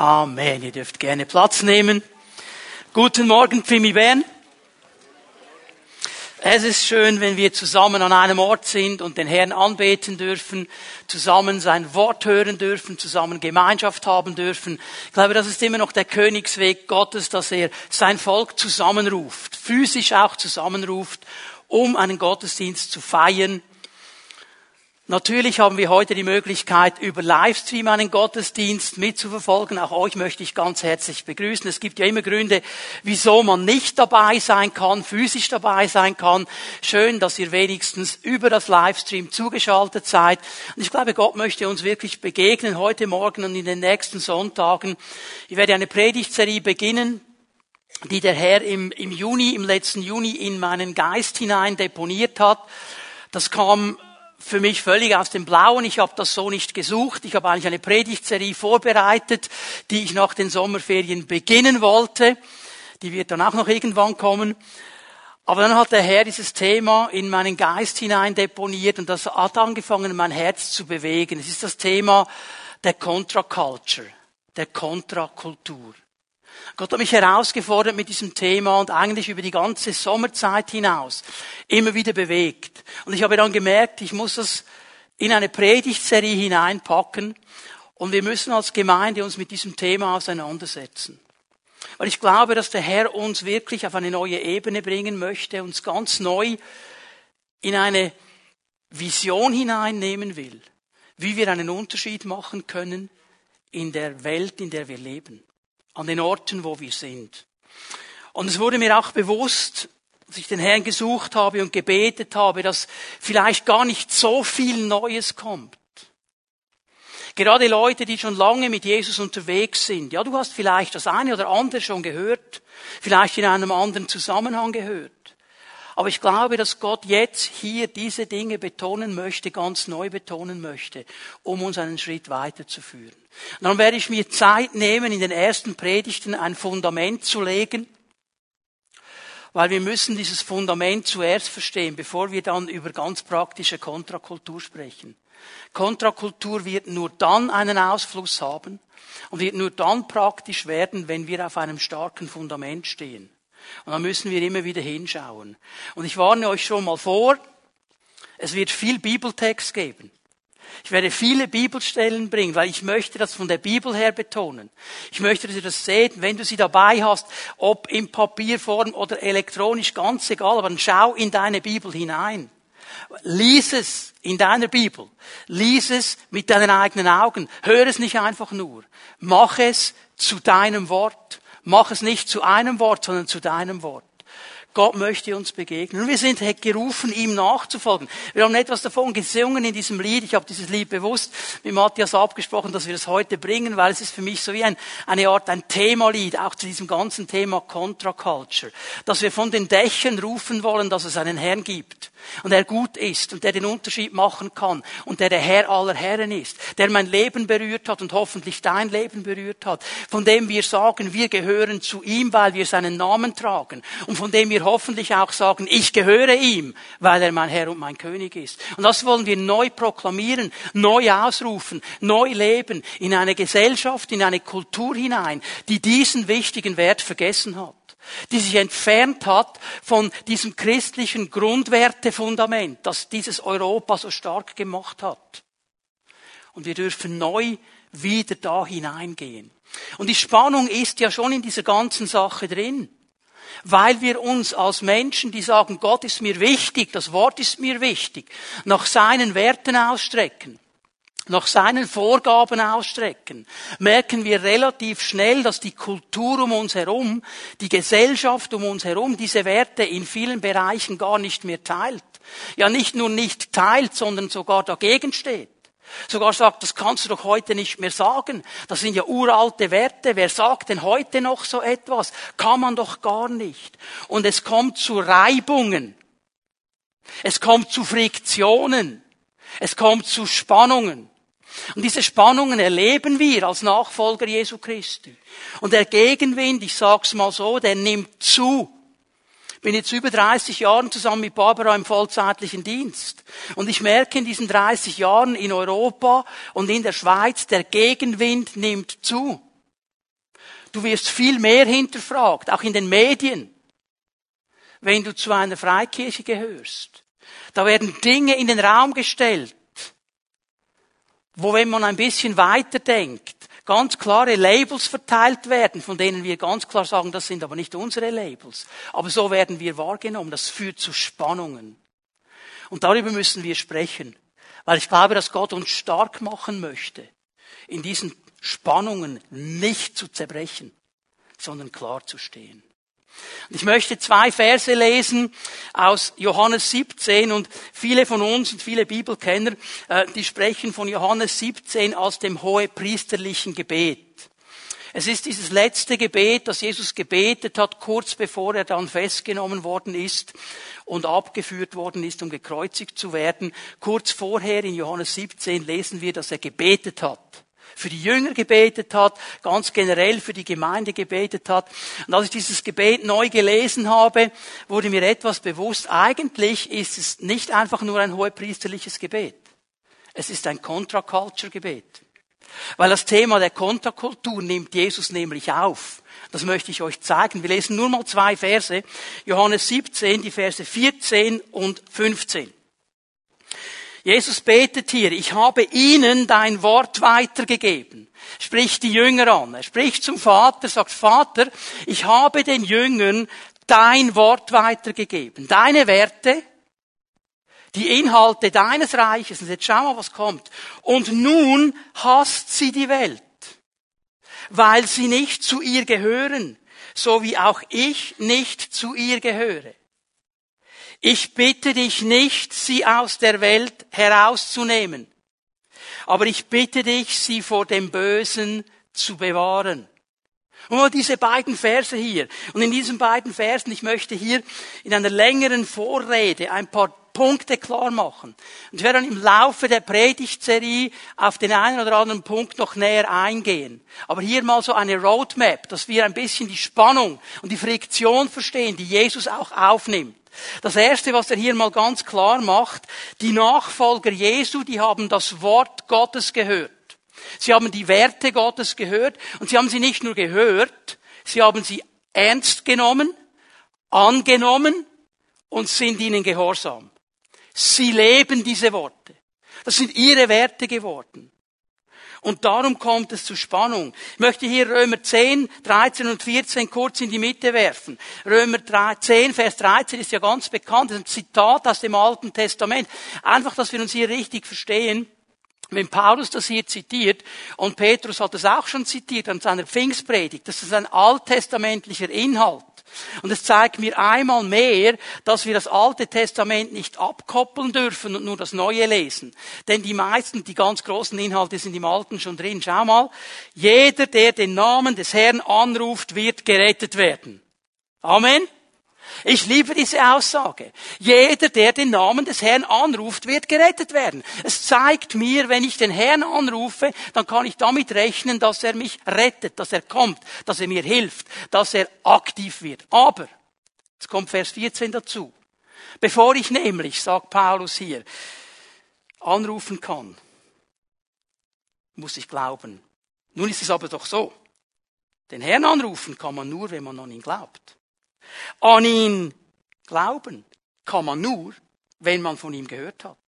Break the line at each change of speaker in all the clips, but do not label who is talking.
Amen. Ihr dürft gerne Platz nehmen. Guten Morgen, Pfimi Bern. Es ist schön, wenn wir zusammen an einem Ort sind und den Herrn anbeten dürfen, zusammen sein Wort hören dürfen, zusammen Gemeinschaft haben dürfen. Ich glaube, das ist immer noch der Königsweg Gottes, dass er sein Volk zusammenruft, physisch auch zusammenruft, um einen Gottesdienst zu feiern, Natürlich haben wir heute die Möglichkeit, über Livestream einen Gottesdienst mitzuverfolgen. Auch euch möchte ich ganz herzlich begrüßen. Es gibt ja immer Gründe, wieso man nicht dabei sein kann, physisch dabei sein kann. Schön, dass ihr wenigstens über das Livestream zugeschaltet seid. Und ich glaube, Gott möchte uns wirklich begegnen heute Morgen und in den nächsten Sonntagen. Ich werde eine Predigtserie beginnen, die der Herr im, im Juni, im letzten Juni in meinen Geist hinein deponiert hat. Das kam für mich völlig aus dem Blauen. Ich habe das so nicht gesucht. Ich habe eigentlich eine Predigtserie vorbereitet, die ich nach den Sommerferien beginnen wollte. Die wird dann auch noch irgendwann kommen. Aber dann hat der Herr dieses Thema in meinen Geist hinein deponiert und das hat angefangen, mein Herz zu bewegen. Es ist das Thema der Contra-Culture, der Kontrakultur. Gott hat mich herausgefordert mit diesem Thema und eigentlich über die ganze Sommerzeit hinaus immer wieder bewegt. Und ich habe dann gemerkt, ich muss das in eine Predigtserie hineinpacken und wir müssen als Gemeinde uns mit diesem Thema auseinandersetzen. Weil ich glaube, dass der Herr uns wirklich auf eine neue Ebene bringen möchte, uns ganz neu in eine Vision hineinnehmen will, wie wir einen Unterschied machen können in der Welt, in der wir leben an den Orten, wo wir sind. Und es wurde mir auch bewusst, als ich den Herrn gesucht habe und gebetet habe, dass vielleicht gar nicht so viel Neues kommt. Gerade Leute, die schon lange mit Jesus unterwegs sind. Ja, du hast vielleicht das eine oder andere schon gehört, vielleicht in einem anderen Zusammenhang gehört. Aber ich glaube, dass Gott jetzt hier diese Dinge betonen möchte, ganz neu betonen möchte, um uns einen Schritt weiterzuführen. Dann werde ich mir Zeit nehmen, in den ersten Predigten ein Fundament zu legen, weil wir müssen dieses Fundament zuerst verstehen, bevor wir dann über ganz praktische Kontrakultur sprechen. Kontrakultur wird nur dann einen Ausfluss haben und wird nur dann praktisch werden, wenn wir auf einem starken Fundament stehen. Und da müssen wir immer wieder hinschauen. Und ich warne euch schon mal vor, es wird viel Bibeltext geben. Ich werde viele Bibelstellen bringen, weil ich möchte das von der Bibel her betonen. Ich möchte, dass ihr das seht, wenn du sie dabei hast, ob in Papierform oder elektronisch, ganz egal, aber dann schau in deine Bibel hinein. Lies es in deiner Bibel. Lies es mit deinen eigenen Augen. Hör es nicht einfach nur. Mach es zu deinem Wort. Mach es nicht zu einem Wort, sondern zu deinem Wort. Gott möchte uns begegnen. Und wir sind gerufen, ihm nachzufolgen. Wir haben etwas davon gesungen in diesem Lied. Ich habe dieses Lied bewusst mit Matthias abgesprochen, dass wir es heute bringen, weil es ist für mich so wie ein, eine Art, ein Themalied, auch zu diesem ganzen Thema Contra Culture. Dass wir von den Dächern rufen wollen, dass es einen Herrn gibt und er gut ist und der den Unterschied machen kann und der der Herr aller Herren ist, der mein Leben berührt hat und hoffentlich dein Leben berührt hat, von dem wir sagen, wir gehören zu ihm, weil wir seinen Namen tragen und von dem wir hoffentlich auch sagen, ich gehöre ihm, weil er mein Herr und mein König ist. Und das wollen wir neu proklamieren, neu ausrufen, neu leben in eine Gesellschaft, in eine Kultur hinein, die diesen wichtigen Wert vergessen hat die sich entfernt hat von diesem christlichen Grundwertefundament, das dieses Europa so stark gemacht hat. Und wir dürfen neu wieder da hineingehen. Und die Spannung ist ja schon in dieser ganzen Sache drin. Weil wir uns als Menschen, die sagen, Gott ist mir wichtig, das Wort ist mir wichtig, nach seinen Werten ausstrecken nach seinen Vorgaben ausstrecken, merken wir relativ schnell, dass die Kultur um uns herum, die Gesellschaft um uns herum diese Werte in vielen Bereichen gar nicht mehr teilt. Ja, nicht nur nicht teilt, sondern sogar dagegen steht. Sogar sagt, das kannst du doch heute nicht mehr sagen. Das sind ja uralte Werte. Wer sagt denn heute noch so etwas? Kann man doch gar nicht. Und es kommt zu Reibungen. Es kommt zu Friktionen. Es kommt zu Spannungen. Und diese Spannungen erleben wir als Nachfolger Jesu Christi. Und der Gegenwind, ich sag's mal so, der nimmt zu. Bin jetzt über 30 Jahren zusammen mit Barbara im vollzeitlichen Dienst. Und ich merke in diesen 30 Jahren in Europa und in der Schweiz, der Gegenwind nimmt zu. Du wirst viel mehr hinterfragt, auch in den Medien, wenn du zu einer Freikirche gehörst. Da werden Dinge in den Raum gestellt, wo wenn man ein bisschen weiterdenkt, ganz klare Labels verteilt werden, von denen wir ganz klar sagen, das sind aber nicht unsere Labels. Aber so werden wir wahrgenommen. Das führt zu Spannungen. Und darüber müssen wir sprechen. Weil ich glaube, dass Gott uns stark machen möchte, in diesen Spannungen nicht zu zerbrechen, sondern klar zu stehen. Ich möchte zwei Verse lesen aus Johannes 17 und viele von uns und viele Bibelkenner, äh, die sprechen von Johannes 17 als dem hohepriesterlichen Gebet. Es ist dieses letzte Gebet, das Jesus gebetet hat, kurz bevor er dann festgenommen worden ist und abgeführt worden ist, um gekreuzigt zu werden. Kurz vorher in Johannes 17 lesen wir, dass er gebetet hat für die Jünger gebetet hat, ganz generell für die Gemeinde gebetet hat. Und als ich dieses Gebet neu gelesen habe, wurde mir etwas bewusst. Eigentlich ist es nicht einfach nur ein hohepriesterliches Gebet. Es ist ein Contra-Culture-Gebet. Weil das Thema der Kontrakultur nimmt Jesus nämlich auf. Das möchte ich euch zeigen. Wir lesen nur mal zwei Verse. Johannes 17, die Verse 14 und 15. Jesus betet hier, ich habe ihnen dein Wort weitergegeben. Spricht die Jünger an. Er spricht zum Vater, sagt, Vater, ich habe den Jüngern dein Wort weitergegeben. Deine Werte, die Inhalte deines Reiches. Und jetzt schau mal, was kommt. Und nun hasst sie die Welt, weil sie nicht zu ihr gehören, so wie auch ich nicht zu ihr gehöre. Ich bitte dich nicht, sie aus der Welt herauszunehmen, aber ich bitte dich, sie vor dem Bösen zu bewahren. Und diese beiden Verse hier. Und in diesen beiden Versen, ich möchte hier in einer längeren Vorrede ein paar Punkte klar machen. Und ich werde dann im Laufe der Predigtserie auf den einen oder anderen Punkt noch näher eingehen. Aber hier mal so eine Roadmap, dass wir ein bisschen die Spannung und die Friktion verstehen, die Jesus auch aufnimmt. Das erste, was er hier mal ganz klar macht, die Nachfolger Jesu, die haben das Wort Gottes gehört. Sie haben die Werte Gottes gehört und sie haben sie nicht nur gehört, sie haben sie ernst genommen, angenommen und sind ihnen gehorsam. Sie leben diese Worte. Das sind ihre Werte geworden. Und darum kommt es zu Spannung. Ich möchte hier Römer 10, 13 und 14 kurz in die Mitte werfen. Römer 10, Vers 13 ist ja ganz bekannt, das ist ein Zitat aus dem Alten Testament. Einfach, dass wir uns hier richtig verstehen. Wenn Paulus das hier zitiert, und Petrus hat es auch schon zitiert an seiner Pfingstpredigt, das ist ein alttestamentlicher Inhalt. Und es zeigt mir einmal mehr, dass wir das Alte Testament nicht abkoppeln dürfen und nur das Neue lesen. Denn die meisten, die ganz großen Inhalte sind im Alten schon drin. Schau mal. Jeder, der den Namen des Herrn anruft, wird gerettet werden. Amen. Ich liebe diese Aussage. Jeder, der den Namen des Herrn anruft, wird gerettet werden. Es zeigt mir, wenn ich den Herrn anrufe, dann kann ich damit rechnen, dass er mich rettet, dass er kommt, dass er mir hilft, dass er aktiv wird. Aber, jetzt kommt Vers 14 dazu. Bevor ich nämlich, sagt Paulus hier, anrufen kann, muss ich glauben. Nun ist es aber doch so. Den Herrn anrufen kann man nur, wenn man an ihn glaubt. An ihn glauben kann man nur, wenn man von ihm gehört hat.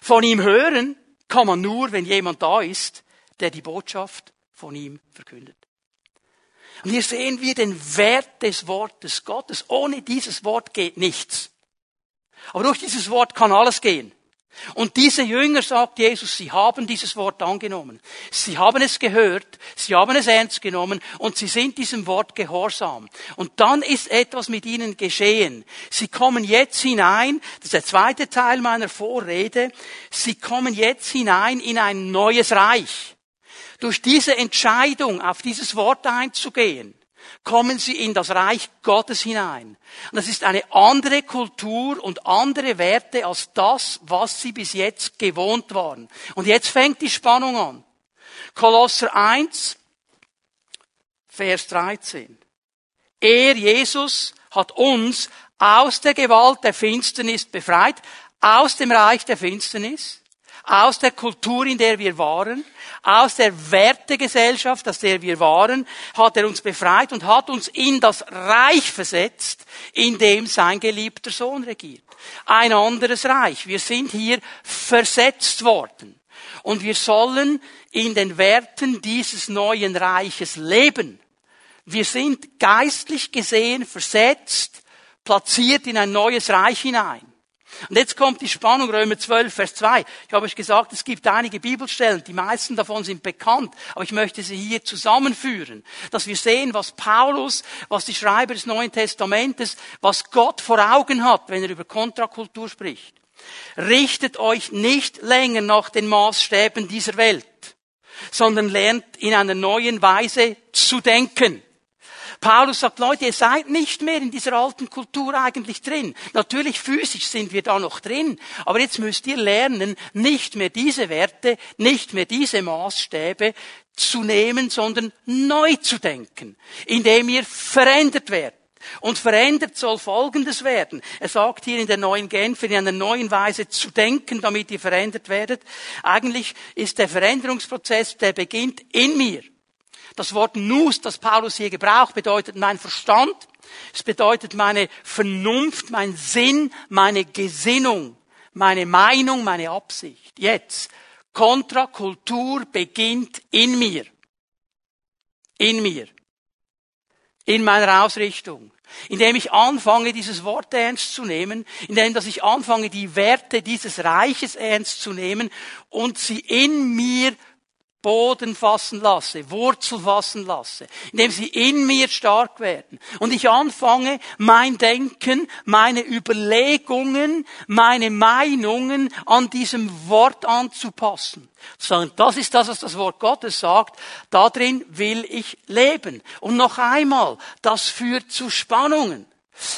Von ihm hören kann man nur, wenn jemand da ist, der die Botschaft von ihm verkündet. Und hier sehen wir den Wert des Wortes Gottes. Ohne dieses Wort geht nichts. Aber durch dieses Wort kann alles gehen. Und diese Jünger, sagt Jesus, sie haben dieses Wort angenommen. Sie haben es gehört, sie haben es ernst genommen und sie sind diesem Wort gehorsam. Und dann ist etwas mit ihnen geschehen. Sie kommen jetzt hinein, das ist der zweite Teil meiner Vorrede, sie kommen jetzt hinein in ein neues Reich. Durch diese Entscheidung, auf dieses Wort einzugehen, kommen sie in das Reich Gottes hinein. Und das ist eine andere Kultur und andere Werte als das, was sie bis jetzt gewohnt waren. Und jetzt fängt die Spannung an. Kolosser 1, Vers 13. Er, Jesus, hat uns aus der Gewalt der Finsternis befreit, aus dem Reich der Finsternis, aus der Kultur, in der wir waren, aus der Wertegesellschaft, aus der wir waren, hat er uns befreit und hat uns in das Reich versetzt, in dem sein geliebter Sohn regiert. Ein anderes Reich. Wir sind hier versetzt worden. Und wir sollen in den Werten dieses neuen Reiches leben. Wir sind geistlich gesehen versetzt, platziert in ein neues Reich hinein. Und jetzt kommt die Spannung, Römer 12, Vers 2. Ich habe euch gesagt, es gibt einige Bibelstellen, die meisten davon sind bekannt, aber ich möchte sie hier zusammenführen, dass wir sehen, was Paulus, was die Schreiber des Neuen Testamentes, was Gott vor Augen hat, wenn er über Kontrakultur spricht. Richtet euch nicht länger nach den Maßstäben dieser Welt, sondern lernt in einer neuen Weise zu denken. Paulus sagt, Leute, ihr seid nicht mehr in dieser alten Kultur eigentlich drin. Natürlich physisch sind wir da noch drin, aber jetzt müsst ihr lernen, nicht mehr diese Werte, nicht mehr diese Maßstäbe zu nehmen, sondern neu zu denken, indem ihr verändert werdet. Und verändert soll Folgendes werden. Er sagt hier in der neuen Genfer, in einer neuen Weise zu denken, damit ihr verändert werdet. Eigentlich ist der Veränderungsprozess, der beginnt in mir. Das Wort Nus, das Paulus hier gebraucht, bedeutet mein Verstand. Es bedeutet meine Vernunft, mein Sinn, meine Gesinnung, meine Meinung, meine Absicht. Jetzt. Kontrakultur beginnt in mir. In mir. In meiner Ausrichtung. Indem ich anfange, dieses Wort ernst zu nehmen, indem dass ich anfange, die Werte dieses Reiches ernst zu nehmen und sie in mir Boden fassen lasse, Wurzel fassen lasse, indem sie in mir stark werden und ich anfange, mein Denken, meine Überlegungen, meine Meinungen an diesem Wort anzupassen. Das ist das, was das Wort Gottes sagt, darin will ich leben. Und noch einmal, das führt zu Spannungen.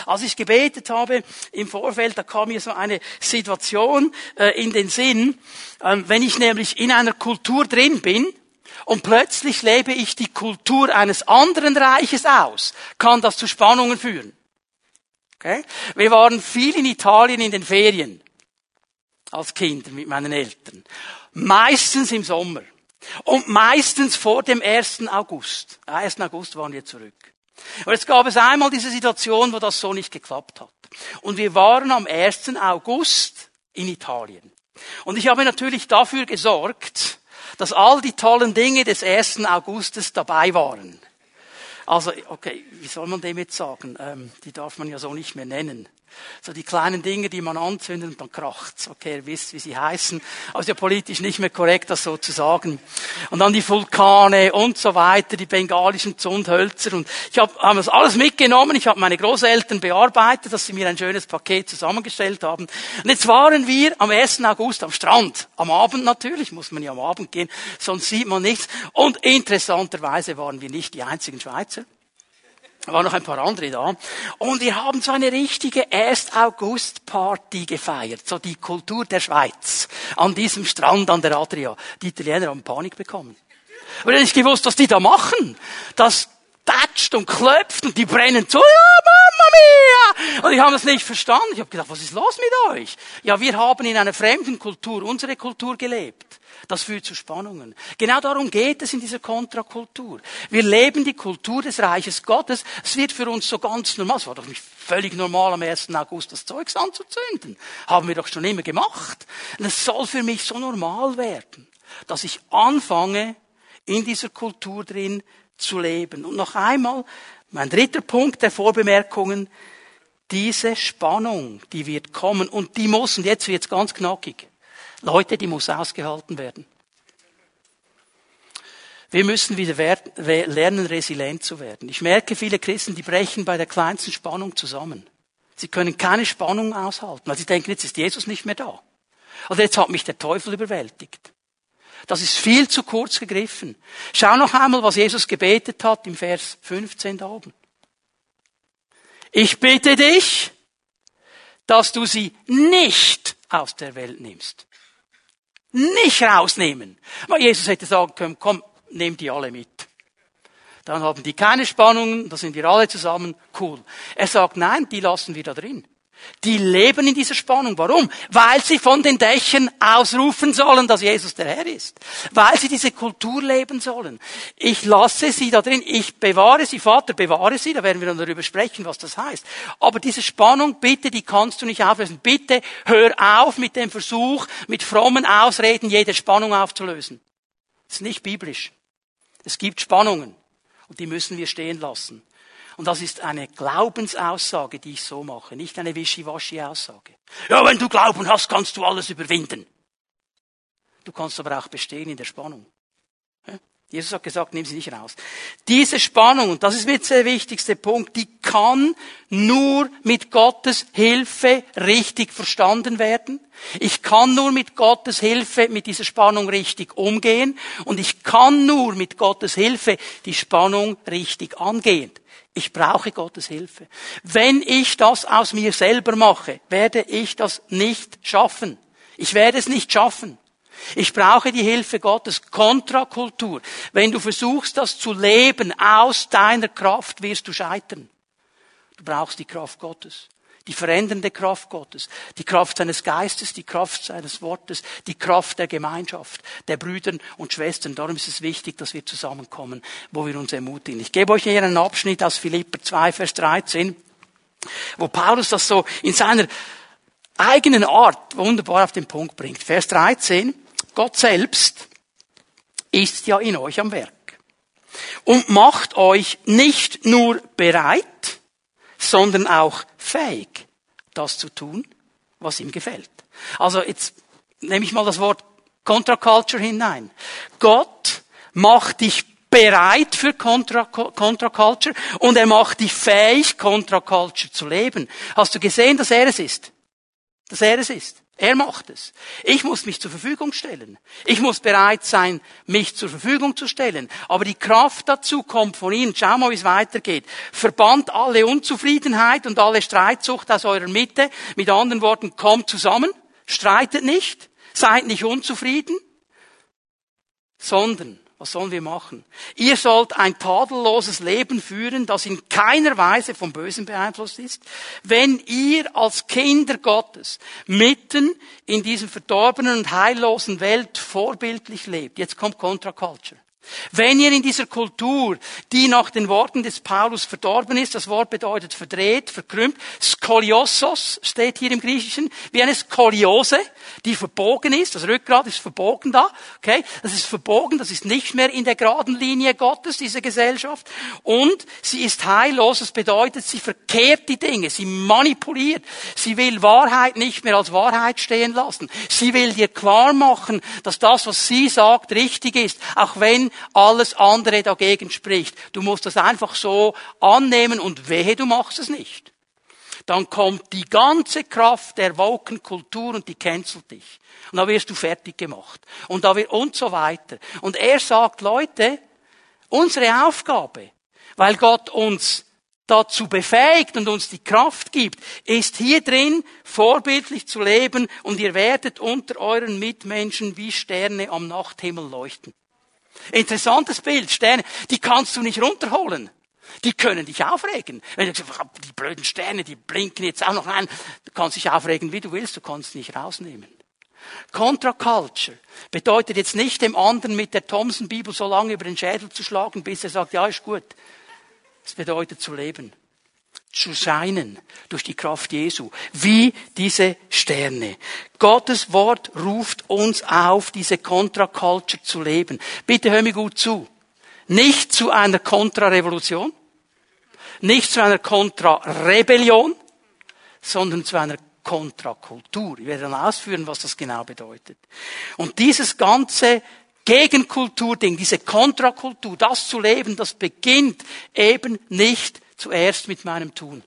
Als ich gebetet habe im Vorfeld, da kam mir so eine Situation äh, in den Sinn, ähm, wenn ich nämlich in einer Kultur drin bin und plötzlich lebe ich die Kultur eines anderen Reiches aus, kann das zu Spannungen führen. Okay? Wir waren viel in Italien in den Ferien als Kinder mit meinen Eltern. Meistens im Sommer. Und meistens vor dem 1. August. 1. August waren wir zurück. Und jetzt gab es einmal diese Situation, wo das so nicht geklappt hat. Und wir waren am 1. August in Italien. Und ich habe natürlich dafür gesorgt, dass all die tollen Dinge des 1. Augustes dabei waren. Also, okay, wie soll man dem jetzt sagen? Ähm, die darf man ja so nicht mehr nennen. So die kleinen Dinge, die man anzündet und dann kracht's. Okay, ihr wisst, wie sie heißen. Ist ja politisch nicht mehr korrekt, das so zu sagen. Und dann die Vulkane und so weiter, die bengalischen Zundhölzer. Und ich habe hab das alles mitgenommen. Ich habe meine Großeltern bearbeitet, dass sie mir ein schönes Paket zusammengestellt haben. Und jetzt waren wir am 1. August am Strand. Am Abend natürlich, muss man ja am Abend gehen, sonst sieht man nichts. Und interessanterweise waren wir nicht die einzigen Schweizer. Da waren noch ein paar andere da. Und wir haben so eine richtige 1. August Party gefeiert. So die Kultur der Schweiz. An diesem Strand an der Adria. Die Italiener haben Panik bekommen. Aber ich nicht gewusst, was die da machen. Das tätscht und klopft und die brennen zu. Ja, Mamma mia! Und ich habe das nicht verstanden. Ich habe gedacht, was ist los mit euch? Ja, wir haben in einer fremden Kultur unsere Kultur gelebt. Das führt zu Spannungen. Genau darum geht es in dieser Kontrakultur. Wir leben die Kultur des Reiches Gottes. Es wird für uns so ganz normal. Es war doch nicht völlig normal, am 1. August das Zeugs anzuzünden. Haben wir doch schon immer gemacht. Und es soll für mich so normal werden, dass ich anfange, in dieser Kultur drin zu leben. Und noch einmal, mein dritter Punkt der Vorbemerkungen, diese Spannung, die wird kommen und die muss, und jetzt wird's ganz knackig, Leute, die muss ausgehalten werden. Wir müssen wieder lernen, resilient zu werden. Ich merke, viele Christen, die brechen bei der kleinsten Spannung zusammen. Sie können keine Spannung aushalten, weil sie denken, jetzt ist Jesus nicht mehr da. Oder jetzt hat mich der Teufel überwältigt. Das ist viel zu kurz gegriffen. Schau noch einmal, was Jesus gebetet hat im Vers 15 da oben. Ich bitte dich, dass du sie nicht aus der Welt nimmst nicht rausnehmen. Weil Jesus hätte sagen können, komm, nehmt die alle mit. Dann haben die keine Spannungen, da sind wir alle zusammen, cool. Er sagt, nein, die lassen wir da drin. Die leben in dieser Spannung. Warum? Weil sie von den Dächern ausrufen sollen, dass Jesus der Herr ist. Weil sie diese Kultur leben sollen. Ich lasse sie da drin, ich bewahre sie, Vater, bewahre sie, da werden wir dann darüber sprechen, was das heißt. Aber diese Spannung, bitte, die kannst du nicht auflösen. Bitte hör auf mit dem Versuch, mit frommen Ausreden jede Spannung aufzulösen. Das ist nicht biblisch. Es gibt Spannungen und die müssen wir stehen lassen. Und das ist eine Glaubensaussage, die ich so mache, nicht eine Wischiwaschi-Aussage. Ja, wenn du Glauben hast, kannst du alles überwinden. Du kannst aber auch bestehen in der Spannung. Jesus hat gesagt, nimm sie nicht raus. Diese Spannung, und das ist mir der wichtigste Punkt, die kann nur mit Gottes Hilfe richtig verstanden werden. Ich kann nur mit Gottes Hilfe mit dieser Spannung richtig umgehen und ich kann nur mit Gottes Hilfe die Spannung richtig angehen. Ich brauche Gottes Hilfe. Wenn ich das aus mir selber mache, werde ich das nicht schaffen. Ich werde es nicht schaffen. Ich brauche die Hilfe Gottes. Kontrakultur. Wenn du versuchst, das zu leben aus deiner Kraft, wirst du scheitern. Du brauchst die Kraft Gottes. Die verändernde Kraft Gottes, die Kraft seines Geistes, die Kraft seines Wortes, die Kraft der Gemeinschaft, der Brüder und Schwestern. Darum ist es wichtig, dass wir zusammenkommen, wo wir uns ermutigen. Ich gebe euch hier einen Abschnitt aus Philipper 2, Vers 13, wo Paulus das so in seiner eigenen Art wunderbar auf den Punkt bringt. Vers 13. Gott selbst ist ja in euch am Werk und macht euch nicht nur bereit, sondern auch fähig, das zu tun, was ihm gefällt. Also jetzt nehme ich mal das Wort Contra-Culture hinein. Gott macht dich bereit für Contra-Culture und er macht dich fähig, Contra-Culture zu leben. Hast du gesehen, dass er es ist? Dass er es ist? Er macht es. Ich muss mich zur Verfügung stellen. Ich muss bereit sein, mich zur Verfügung zu stellen. Aber die Kraft dazu kommt von Ihnen. Schau mal, wie es weitergeht. Verbannt alle Unzufriedenheit und alle Streitsucht aus eurer Mitte. Mit anderen Worten, kommt zusammen. Streitet nicht. Seid nicht unzufrieden. Sondern was sollen wir machen? Ihr sollt ein tadelloses Leben führen, das in keiner Weise vom Bösen beeinflusst ist. Wenn ihr als Kinder Gottes mitten in diesem verdorbenen und heillosen Welt vorbildlich lebt, jetzt kommt Contra-Culture. Wenn ihr in dieser Kultur, die nach den Worten des Paulus verdorben ist, das Wort bedeutet verdreht, verkrümmt, Skoliosos steht hier im Griechischen, wie eine Skoliose, die verbogen ist, das Rückgrat ist verbogen da, okay? Das ist verbogen, das ist nicht mehr in der geraden Linie Gottes, diese Gesellschaft. Und sie ist heillos, das bedeutet, sie verkehrt die Dinge, sie manipuliert, sie will Wahrheit nicht mehr als Wahrheit stehen lassen. Sie will dir klar machen, dass das, was sie sagt, richtig ist, auch wenn alles andere dagegen spricht. Du musst das einfach so annehmen und wehe, du machst es nicht. Dann kommt die ganze Kraft der Woken-Kultur und die cancelt dich. Und da wirst du fertig gemacht. Und da wird, und so weiter. Und er sagt, Leute, unsere Aufgabe, weil Gott uns dazu befähigt und uns die Kraft gibt, ist hier drin vorbildlich zu leben und ihr werdet unter euren Mitmenschen wie Sterne am Nachthimmel leuchten. Interessantes Bild, Sterne, die kannst du nicht runterholen. Die können dich aufregen. Wenn du sagst, die blöden Sterne, die blinken jetzt auch noch ein, du kannst dich aufregen, wie du willst, du kannst nicht rausnehmen. Contra-Culture bedeutet jetzt nicht dem anderen mit der Thomson-Bibel so lange über den Schädel zu schlagen, bis er sagt, ja, ist gut. Es bedeutet zu leben zu scheinen durch die Kraft Jesu, wie diese Sterne. Gottes Wort ruft uns auf, diese Contra-Culture zu leben. Bitte hör mir gut zu. Nicht zu einer Kontrarevolution, nicht zu einer Kontrarebellion, sondern zu einer Kontrakultur. Ich werde dann ausführen, was das genau bedeutet. Und dieses ganze Gegenkulturding, diese Kontrakultur, das zu leben, das beginnt eben nicht zuerst mit meinem Tun.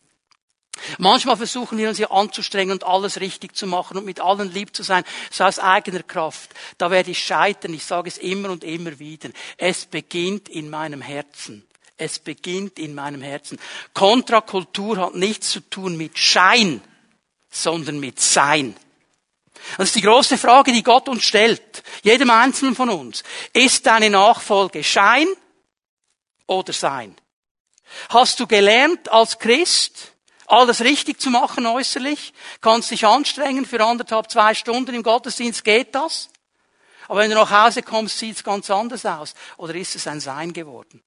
Manchmal versuchen wir uns ja anzustrengen und alles richtig zu machen und mit allen lieb zu sein, so aus eigener Kraft. Da werde ich scheitern. Ich sage es immer und immer wieder. Es beginnt in meinem Herzen. Es beginnt in meinem Herzen. Kontrakultur hat nichts zu tun mit Schein, sondern mit Sein. Das ist die große Frage, die Gott uns stellt. Jedem Einzelnen von uns. Ist deine Nachfolge Schein oder Sein? Hast du gelernt als Christ, alles richtig zu machen äußerlich, kannst dich anstrengen für anderthalb, zwei Stunden im Gottesdienst, geht das? Aber wenn du nach Hause kommst, sieht es ganz anders aus. Oder ist es ein Sein geworden?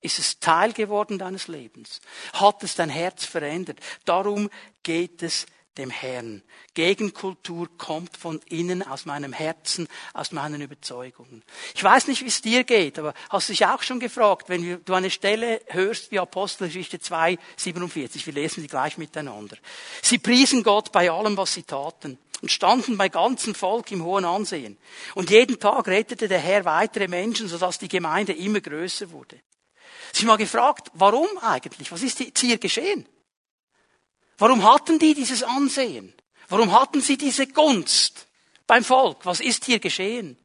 Ist es Teil geworden deines Lebens? Hat es dein Herz verändert? Darum geht es dem Herrn. Gegenkultur kommt von innen, aus meinem Herzen, aus meinen Überzeugungen. Ich weiß nicht, wie es dir geht, aber hast du dich auch schon gefragt, wenn du eine Stelle hörst wie Apostelgeschichte 2, 47, wir lesen sie gleich miteinander. Sie priesen Gott bei allem, was sie taten und standen bei ganzem Volk im hohen Ansehen. Und jeden Tag rettete der Herr weitere Menschen, sodass die Gemeinde immer größer wurde. Sie mal gefragt, warum eigentlich? Was ist hier geschehen? Warum hatten die dieses Ansehen? Warum hatten sie diese Gunst beim Volk? Was ist hier geschehen?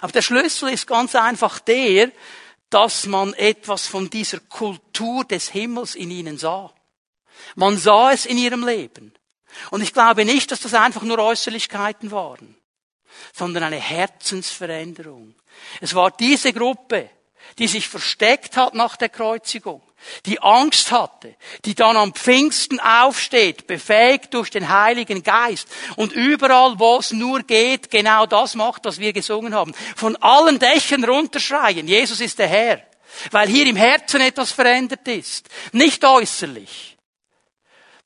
Aber der Schlüssel ist ganz einfach der, dass man etwas von dieser Kultur des Himmels in ihnen sah. Man sah es in ihrem Leben. Und ich glaube nicht, dass das einfach nur Äußerlichkeiten waren, sondern eine Herzensveränderung. Es war diese Gruppe, die sich versteckt hat nach der Kreuzigung, die Angst hatte, die dann am Pfingsten aufsteht, befähigt durch den Heiligen Geist und überall, wo es nur geht, genau das macht, was wir gesungen haben. Von allen Dächern runterschreien, Jesus ist der Herr, weil hier im Herzen etwas verändert ist, nicht äußerlich.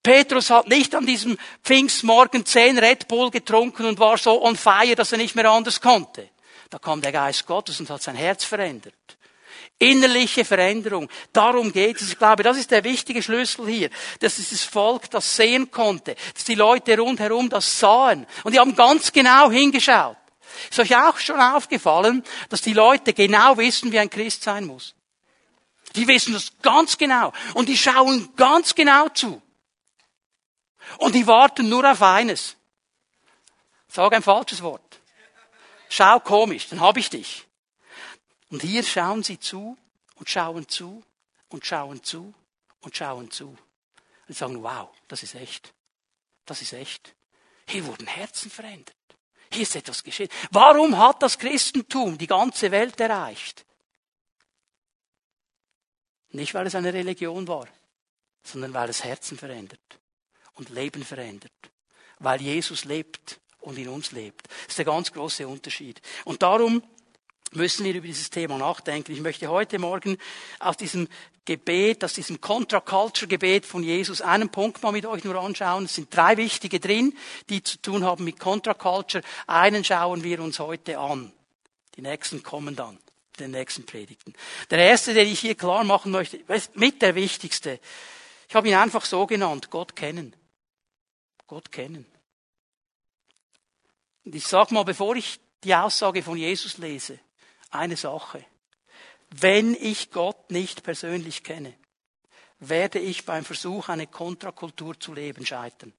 Petrus hat nicht an diesem Pfingstmorgen zehn Red Bull getrunken und war so on fire, dass er nicht mehr anders konnte. Da kam der Geist Gottes und hat sein Herz verändert. Innerliche Veränderung. Darum geht es. Ich glaube, das ist der wichtige Schlüssel hier, dass dieses Volk das sehen konnte, dass die Leute rundherum das sahen. Und die haben ganz genau hingeschaut. Ist euch auch schon aufgefallen, dass die Leute genau wissen, wie ein Christ sein muss? Die wissen das ganz genau. Und die schauen ganz genau zu. Und die warten nur auf eines. Sag ein falsches Wort. Schau komisch, dann hab ich dich. Und hier schauen sie zu und schauen zu und schauen zu und schauen zu. Und sagen, wow, das ist echt. Das ist echt. Hier wurden Herzen verändert. Hier ist etwas geschehen. Warum hat das Christentum die ganze Welt erreicht? Nicht, weil es eine Religion war, sondern weil es Herzen verändert und Leben verändert. Weil Jesus lebt und in uns lebt. Das ist der ganz große Unterschied. Und darum müssen wir über dieses Thema nachdenken. Ich möchte heute Morgen aus diesem Gebet, aus diesem Contra-Culture-Gebet von Jesus einen Punkt mal mit euch nur anschauen. Es sind drei wichtige drin, die zu tun haben mit Contra-Culture. Einen schauen wir uns heute an. Die nächsten kommen dann, den nächsten Predigten. Der erste, den ich hier klar machen möchte, mit der wichtigste. Ich habe ihn einfach so genannt, Gott kennen. Gott kennen. Und ich sage mal, bevor ich die Aussage von Jesus lese, eine Sache. Wenn ich Gott nicht persönlich kenne, werde ich beim Versuch, eine Kontrakultur zu leben, scheitern.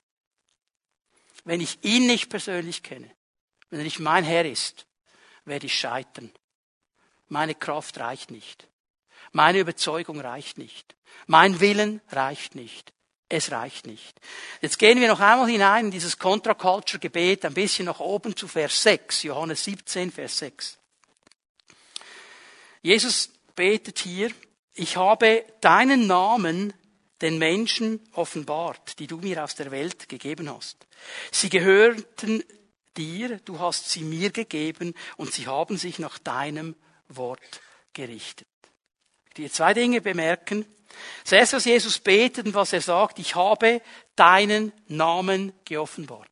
Wenn ich ihn nicht persönlich kenne, wenn er nicht mein Herr ist, werde ich scheitern. Meine Kraft reicht nicht. Meine Überzeugung reicht nicht. Mein Willen reicht nicht. Es reicht nicht. Jetzt gehen wir noch einmal hinein in dieses Contra-Culture-Gebet, ein bisschen nach oben zu Vers 6, Johannes 17, Vers 6. Jesus betet hier, ich habe deinen Namen den Menschen offenbart, die du mir aus der Welt gegeben hast. Sie gehörten dir, du hast sie mir gegeben und sie haben sich nach deinem Wort gerichtet. Die zwei Dinge bemerken. Das erste, was Jesus betet und was er sagt, ich habe deinen Namen geoffenbart.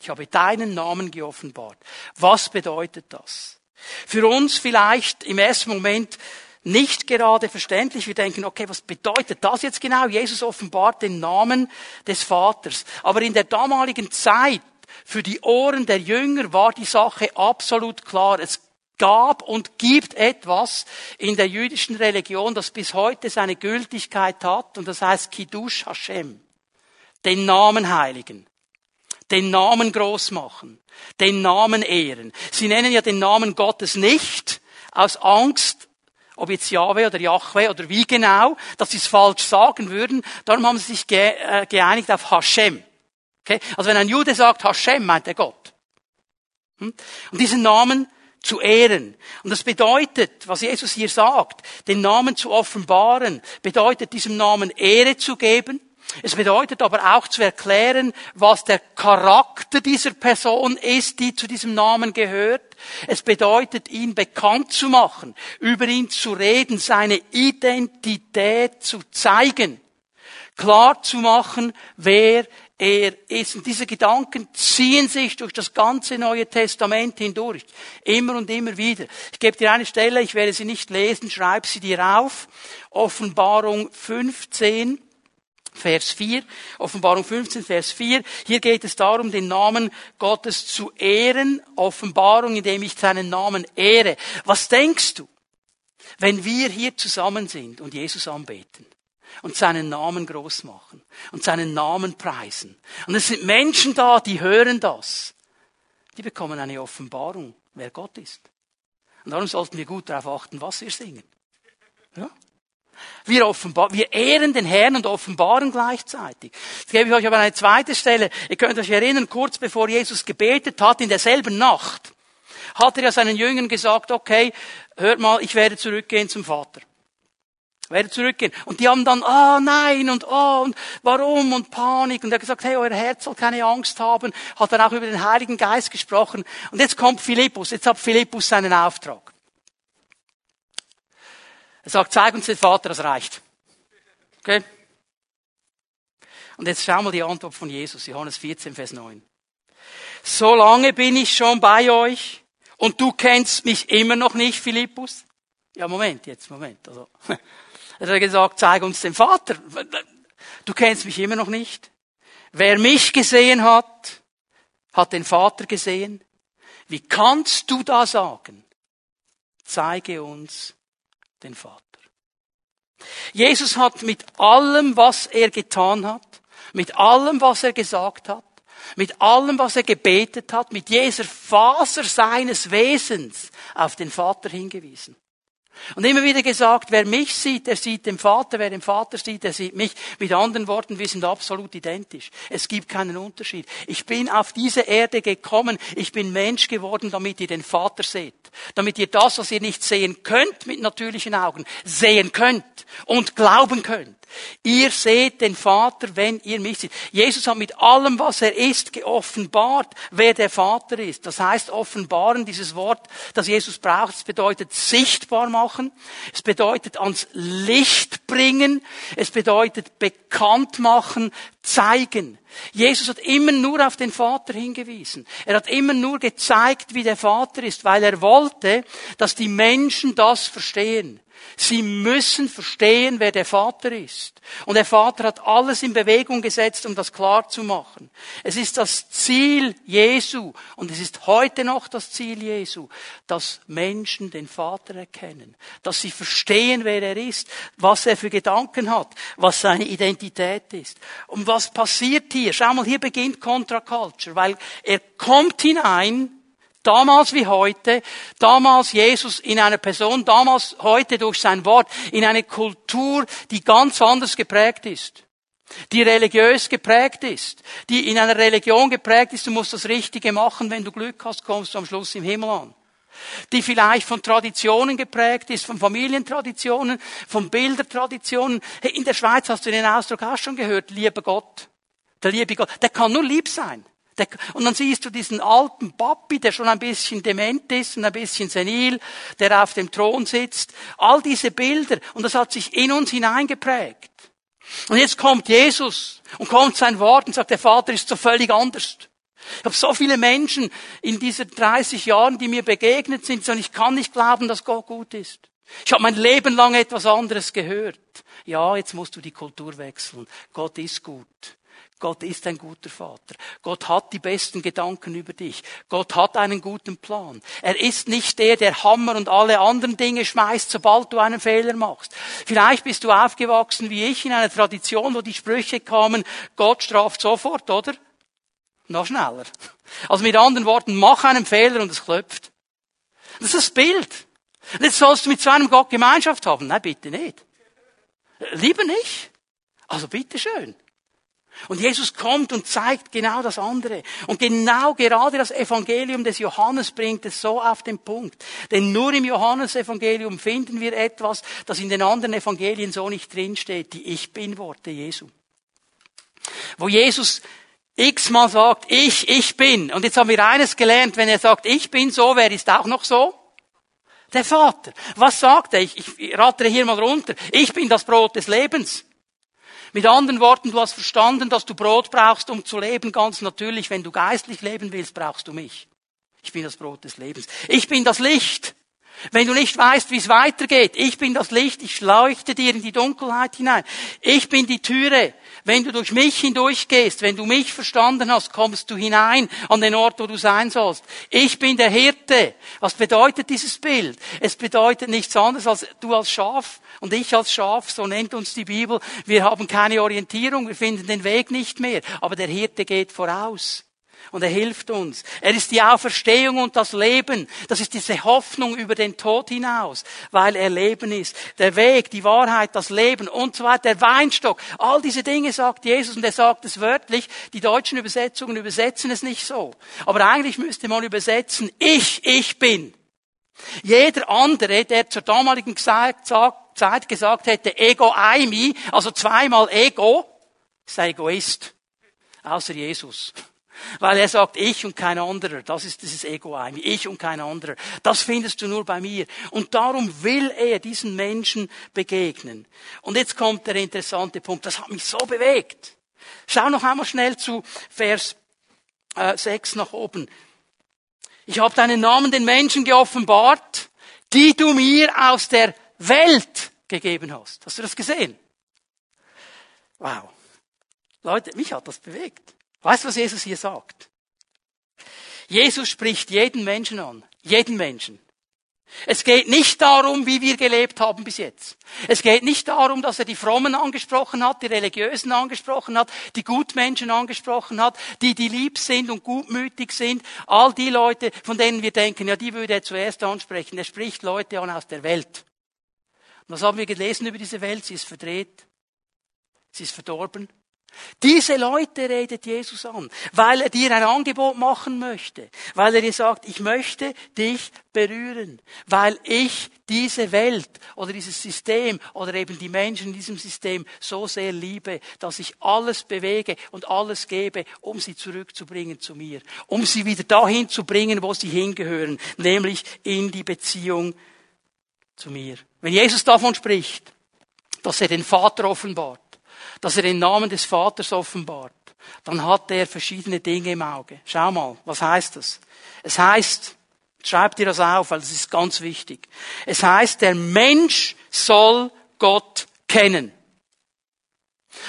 Ich habe deinen Namen geoffenbart. Was bedeutet das? Für uns vielleicht im ersten Moment nicht gerade verständlich. Wir denken, okay, was bedeutet das jetzt genau? Jesus offenbart den Namen des Vaters. Aber in der damaligen Zeit, für die Ohren der Jünger, war die Sache absolut klar. Es gab und gibt etwas in der jüdischen Religion, das bis heute seine Gültigkeit hat, und das heißt Kiddush Hashem. Den Namen Heiligen den Namen groß machen, den Namen ehren. Sie nennen ja den Namen Gottes nicht aus Angst, ob jetzt Yahweh oder Yahweh oder wie genau, dass sie es falsch sagen würden. Darum haben sie sich äh, geeinigt auf Hashem. Okay? Also wenn ein Jude sagt Hashem, meint er Gott. Hm? Und diesen Namen zu ehren. Und das bedeutet, was Jesus hier sagt, den Namen zu offenbaren, bedeutet diesem Namen Ehre zu geben, Es bedeutet aber auch zu erklären, was der Charakter dieser Person ist, die zu diesem Namen gehört. Es bedeutet, ihn bekannt zu machen, über ihn zu reden, seine Identität zu zeigen, klar zu machen, wer er ist. Und diese Gedanken ziehen sich durch das ganze Neue Testament hindurch. Immer und immer wieder. Ich gebe dir eine Stelle, ich werde sie nicht lesen, schreib sie dir auf. Offenbarung 15. Vers 4, Offenbarung 15, Vers 4. Hier geht es darum, den Namen Gottes zu ehren. Offenbarung, indem ich seinen Namen ehre. Was denkst du, wenn wir hier zusammen sind und Jesus anbeten? und seinen Namen groß machen und seinen Namen preisen. Und es sind Menschen da, die hören das. Die bekommen eine Offenbarung, wer Gott ist. Und darum sollten wir gut darauf achten, was wir singen. Ja? Wir, offenbar, wir ehren den Herrn und offenbaren gleichzeitig. Jetzt gebe ich euch aber eine zweite Stelle. Ihr könnt euch erinnern, kurz bevor Jesus gebetet hat, in derselben Nacht, hat er ja seinen Jüngern gesagt, okay, hört mal, ich werde zurückgehen zum Vater werde zurückgehen. Und die haben dann, ah oh, nein und oh und warum und Panik. Und er hat gesagt, hey, euer Herz soll keine Angst haben. Hat dann auch über den Heiligen Geist gesprochen. Und jetzt kommt Philippus. Jetzt hat Philippus seinen Auftrag. Er sagt, zeig uns den Vater, das reicht. Okay? Und jetzt schauen wir die Antwort von Jesus, Johannes 14, Vers 9. So lange bin ich schon bei euch und du kennst mich immer noch nicht, Philippus. Ja, Moment, jetzt, Moment. Also, er hat gesagt, zeig uns den Vater. Du kennst mich immer noch nicht. Wer mich gesehen hat, hat den Vater gesehen. Wie kannst du da sagen? Zeige uns den Vater. Jesus hat mit allem, was er getan hat, mit allem, was er gesagt hat, mit allem, was er gebetet hat, mit jeder Faser seines Wesens auf den Vater hingewiesen. Und immer wieder gesagt, wer mich sieht, der sieht den Vater, wer den Vater sieht, der sieht mich. Mit anderen Worten, wir sind absolut identisch. Es gibt keinen Unterschied. Ich bin auf diese Erde gekommen, ich bin Mensch geworden, damit ihr den Vater seht. Damit ihr das, was ihr nicht sehen könnt mit natürlichen Augen, sehen könnt und glauben könnt. Ihr seht den Vater, wenn ihr mich seht. Jesus hat mit allem, was er ist, geoffenbart, wer der Vater ist. Das heißt, offenbaren, dieses Wort, das Jesus braucht, es bedeutet sichtbar machen. Es bedeutet ans Licht bringen. Es bedeutet bekannt machen, zeigen. Jesus hat immer nur auf den Vater hingewiesen. Er hat immer nur gezeigt, wie der Vater ist, weil er wollte, dass die Menschen das verstehen. Sie müssen verstehen, wer der Vater ist. Und der Vater hat alles in Bewegung gesetzt, um das klar zu machen. Es ist das Ziel Jesu und es ist heute noch das Ziel Jesu, dass Menschen den Vater erkennen, dass sie verstehen, wer er ist, was er für Gedanken hat, was seine Identität ist. Und was passiert hier? Schau mal, hier beginnt Contra Culture, weil er kommt hinein Damals wie heute, damals Jesus in einer Person, damals heute durch sein Wort, in eine Kultur, die ganz anders geprägt ist. Die religiös geprägt ist, die in einer Religion geprägt ist, du musst das Richtige machen, wenn du Glück hast, kommst du am Schluss im Himmel an die vielleicht von Traditionen geprägt ist, von Familientraditionen, von Bildertraditionen. In der Schweiz hast du den Ausdruck auch schon gehört, lieber Gott. Der liebe Gott, der kann nur lieb sein. Und dann siehst du diesen alten Papi, der schon ein bisschen dement ist und ein bisschen senil, der auf dem Thron sitzt. All diese Bilder. Und das hat sich in uns hineingeprägt. Und jetzt kommt Jesus und kommt sein Wort und sagt, der Vater ist so völlig anders. Ich habe so viele Menschen in diesen 30 Jahren, die mir begegnet sind, und ich kann nicht glauben, dass Gott gut ist. Ich habe mein Leben lang etwas anderes gehört. Ja, jetzt musst du die Kultur wechseln. Gott ist gut. Gott ist ein guter Vater. Gott hat die besten Gedanken über dich. Gott hat einen guten Plan. Er ist nicht der, der Hammer und alle anderen Dinge schmeißt, sobald du einen Fehler machst. Vielleicht bist du aufgewachsen wie ich in einer Tradition, wo die Sprüche kamen, Gott straft sofort, oder? Noch schneller. Also mit anderen Worten, mach einen Fehler und es klopft. Das ist das Bild. Jetzt sollst du mit so einem Gott Gemeinschaft haben. Nein, bitte nicht. Lieber nicht. Also bitteschön. Und Jesus kommt und zeigt genau das andere. Und genau gerade das Evangelium des Johannes bringt es so auf den Punkt. Denn nur im Johannesevangelium finden wir etwas, das in den anderen Evangelien so nicht drinsteht, die Ich Bin-Worte Jesu. wo Jesus x-mal sagt, ich, ich bin. Und jetzt haben wir eines gelernt, wenn er sagt, ich bin so, wer ist auch noch so? Der Vater. Was sagt er? Ich, ich rattere hier mal runter. Ich bin das Brot des Lebens. Mit anderen Worten, du hast verstanden, dass du Brot brauchst, um zu leben. Ganz natürlich, wenn du geistlich leben willst, brauchst du mich. Ich bin das Brot des Lebens. Ich bin das Licht. Wenn du nicht weißt, wie es weitergeht, ich bin das Licht, ich leuchte dir in die Dunkelheit hinein. Ich bin die Türe. Wenn du durch mich hindurchgehst, wenn du mich verstanden hast, kommst du hinein an den Ort, wo du sein sollst. Ich bin der Hirte. Was bedeutet dieses Bild? Es bedeutet nichts anderes als du als Schaf und ich als Schaf, so nennt uns die Bibel. Wir haben keine Orientierung, wir finden den Weg nicht mehr, aber der Hirte geht voraus und er hilft uns. Er ist die Auferstehung und das Leben. Das ist diese Hoffnung über den Tod hinaus, weil er Leben ist. Der Weg, die Wahrheit, das Leben und so weiter, der Weinstock. All diese Dinge sagt Jesus und er sagt es wörtlich. Die deutschen Übersetzungen übersetzen es nicht so. Aber eigentlich müsste man übersetzen, ich, ich bin. Jeder andere, der zur damaligen Zeit gesagt hätte, ego eimi, also zweimal ego, ist Egoist. Außer Jesus. Weil er sagt, ich und kein anderer. Das ist dieses ego -Eim. Ich und kein anderer. Das findest du nur bei mir. Und darum will er diesen Menschen begegnen. Und jetzt kommt der interessante Punkt. Das hat mich so bewegt. Schau noch einmal schnell zu Vers äh, 6 nach oben. Ich habe deinen Namen den Menschen geoffenbart, die du mir aus der Welt gegeben hast. Hast du das gesehen? Wow. Leute, mich hat das bewegt. Weißt du, was Jesus hier sagt? Jesus spricht jeden Menschen an. Jeden Menschen. Es geht nicht darum, wie wir gelebt haben bis jetzt. Es geht nicht darum, dass er die Frommen angesprochen hat, die Religiösen angesprochen hat, die Gutmenschen angesprochen hat, die, die lieb sind und gutmütig sind. All die Leute, von denen wir denken, ja, die würde er zuerst ansprechen. Er spricht Leute an aus der Welt. Und was haben wir gelesen über diese Welt? Sie ist verdreht. Sie ist verdorben. Diese Leute redet Jesus an, weil er dir ein Angebot machen möchte, weil er dir sagt, ich möchte dich berühren, weil ich diese Welt oder dieses System oder eben die Menschen in diesem System so sehr liebe, dass ich alles bewege und alles gebe, um sie zurückzubringen zu mir, um sie wieder dahin zu bringen, wo sie hingehören, nämlich in die Beziehung zu mir. Wenn Jesus davon spricht, dass er den Vater offenbart, dass er den Namen des Vaters offenbart, dann hat er verschiedene Dinge im Auge. Schau mal, was heißt das? Es heißt, schreib dir das auf, weil das ist ganz wichtig. Es heißt, der Mensch soll Gott kennen.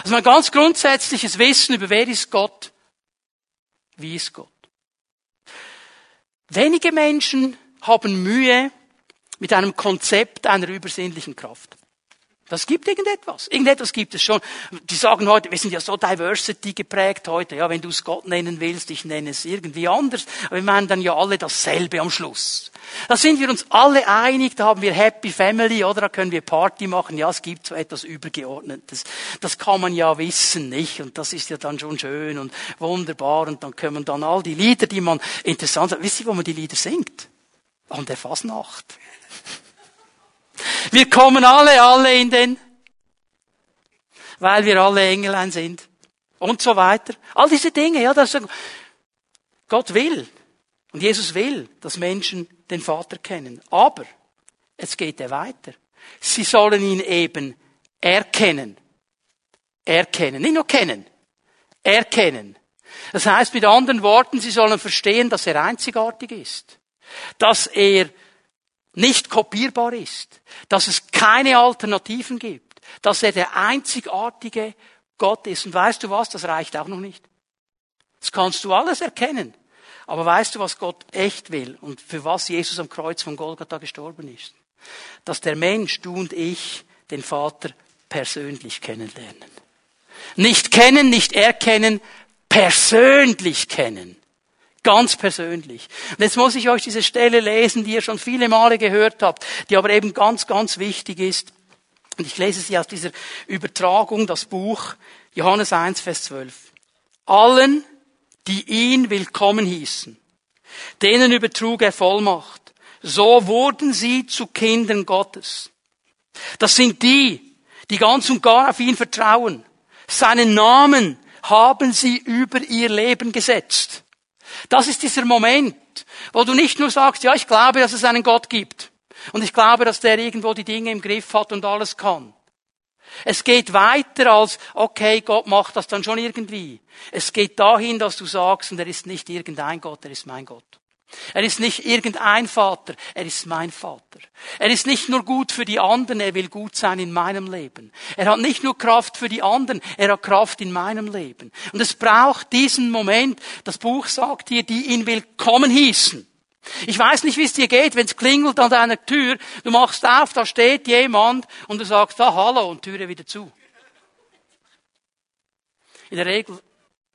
Also ein ganz grundsätzliches Wissen über wer ist Gott, wie ist Gott. Wenige Menschen haben Mühe mit einem Konzept einer übersinnlichen Kraft. Das gibt irgendetwas. Irgendetwas gibt es schon. Die sagen heute, wir sind ja so diversity geprägt heute. Ja, wenn du es Gott nennen willst, ich nenne es irgendwie anders. Aber wir meinen dann ja alle dasselbe am Schluss. Da sind wir uns alle einig, da haben wir Happy Family, oder? Da können wir Party machen. Ja, es gibt so etwas Übergeordnetes. Das kann man ja wissen, nicht? Und das ist ja dann schon schön und wunderbar. Und dann können dann all die Lieder, die man interessant hat. Wisst ihr, wo man die Lieder singt? An der Fasnacht. Wir kommen alle, alle in den, weil wir alle Engelein sind. Und so weiter. All diese Dinge, ja, das, Gott will. Und Jesus will, dass Menschen den Vater kennen. Aber, es geht ja weiter. Sie sollen ihn eben erkennen. Erkennen. Nicht nur kennen. Erkennen. Das heißt mit anderen Worten, sie sollen verstehen, dass er einzigartig ist. Dass er nicht kopierbar ist, dass es keine Alternativen gibt, dass er der einzigartige Gott ist. Und weißt du was, das reicht auch noch nicht. Das kannst du alles erkennen. Aber weißt du, was Gott echt will und für was Jesus am Kreuz von Golgatha gestorben ist? Dass der Mensch, du und ich, den Vater persönlich kennenlernen. Nicht kennen, nicht erkennen, persönlich kennen. Ganz persönlich. Und jetzt muss ich euch diese Stelle lesen, die ihr schon viele Male gehört habt, die aber eben ganz, ganz wichtig ist. Und ich lese sie aus dieser Übertragung, das Buch Johannes 1, Vers 12. Allen, die ihn willkommen hießen, denen übertrug er Vollmacht. So wurden sie zu Kindern Gottes. Das sind die, die ganz und gar auf ihn vertrauen, seinen Namen haben sie über ihr Leben gesetzt. Das ist dieser Moment, wo du nicht nur sagst, ja, ich glaube, dass es einen Gott gibt. Und ich glaube, dass der irgendwo die Dinge im Griff hat und alles kann. Es geht weiter als, okay, Gott macht das dann schon irgendwie. Es geht dahin, dass du sagst, und er ist nicht irgendein Gott, er ist mein Gott. Er ist nicht irgendein Vater, er ist mein Vater. Er ist nicht nur gut für die anderen, er will gut sein in meinem Leben. Er hat nicht nur Kraft für die anderen, er hat Kraft in meinem Leben. Und es braucht diesen Moment, das Buch sagt hier, die ihn willkommen hießen. Ich weiß nicht, wie es dir geht, wenn es klingelt an deiner Tür, du machst auf, da steht jemand und du sagst, ah, hallo und Türe wieder zu. In der Regel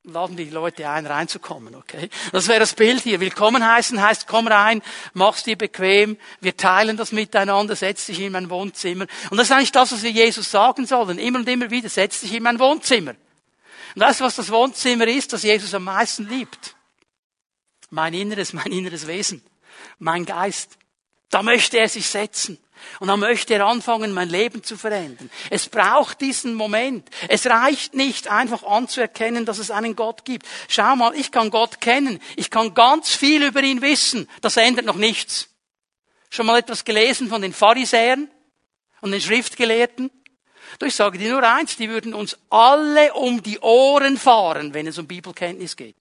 laden die Leute ein, reinzukommen, okay? Das wäre das Bild hier. Willkommen heißen heißt, komm rein, mach's dir bequem, wir teilen das miteinander, setz dich in mein Wohnzimmer. Und das ist eigentlich das, was wir Jesus sagen sollen. Immer und immer wieder, setz dich in mein Wohnzimmer. Und weißt du, was das Wohnzimmer ist, das Jesus am meisten liebt? Mein Inneres, mein inneres Wesen, mein Geist. Da möchte er sich setzen. Und dann möchte er anfangen, mein Leben zu verändern. Es braucht diesen Moment. Es reicht nicht einfach anzuerkennen, dass es einen Gott gibt. Schau mal, ich kann Gott kennen. Ich kann ganz viel über ihn wissen. Das ändert noch nichts. Schon mal etwas gelesen von den Pharisäern und den Schriftgelehrten? Du, ich sage dir nur eins, die würden uns alle um die Ohren fahren, wenn es um Bibelkenntnis geht.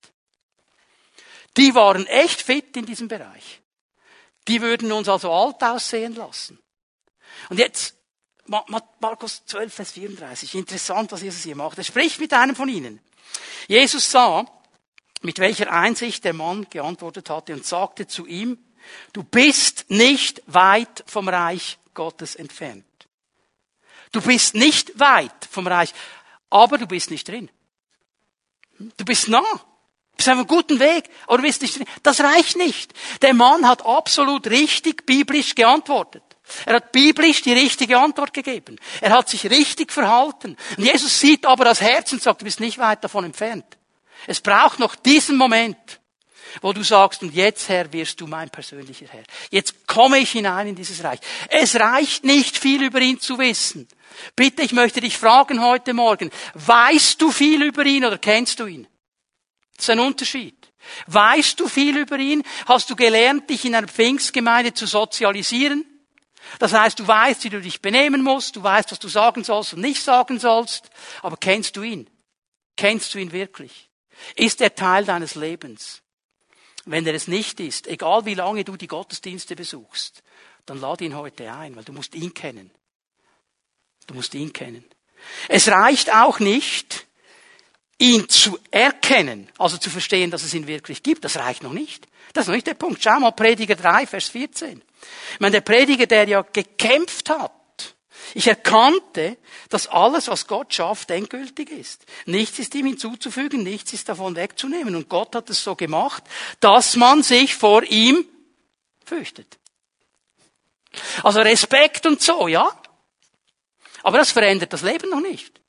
Die waren echt fit in diesem Bereich. Die würden uns also alt aussehen lassen. Und jetzt, Markus 12, Vers 34. Interessant, was Jesus hier macht. Er spricht mit einem von ihnen. Jesus sah, mit welcher Einsicht der Mann geantwortet hatte und sagte zu ihm, du bist nicht weit vom Reich Gottes entfernt. Du bist nicht weit vom Reich, aber du bist nicht drin. Du bist nah. Bist auf einem guten Weg, aber bist nicht. Das reicht nicht. Der Mann hat absolut richtig biblisch geantwortet. Er hat biblisch die richtige Antwort gegeben. Er hat sich richtig verhalten. Und Jesus sieht aber das Herz und sagt, du bist nicht weit davon entfernt. Es braucht noch diesen Moment, wo du sagst, und jetzt, Herr, wirst du mein persönlicher Herr. Jetzt komme ich hinein in dieses Reich. Es reicht nicht, viel über ihn zu wissen. Bitte, ich möchte dich fragen heute Morgen, weißt du viel über ihn oder kennst du ihn? Das ist ein Unterschied. Weißt du viel über ihn? Hast du gelernt, dich in einer Pfingstgemeinde zu sozialisieren? Das heißt, du weißt, wie du dich benehmen musst, du weißt, was du sagen sollst und nicht sagen sollst, aber kennst du ihn? Kennst du ihn wirklich? Ist er Teil deines Lebens? Wenn er es nicht ist, egal wie lange du die Gottesdienste besuchst, dann lad ihn heute ein, weil du musst ihn kennen. Du musst ihn kennen. Es reicht auch nicht, ihn zu erkennen, also zu verstehen, dass es ihn wirklich gibt. Das reicht noch nicht. Das ist noch nicht der Punkt. Schau mal Prediger 3, Vers 14. Ich meine, der Prediger, der ja gekämpft hat, ich erkannte, dass alles, was Gott schafft, endgültig ist. Nichts ist ihm hinzuzufügen, nichts ist davon wegzunehmen. Und Gott hat es so gemacht, dass man sich vor ihm fürchtet. Also Respekt und so, ja. Aber das verändert das Leben noch nicht.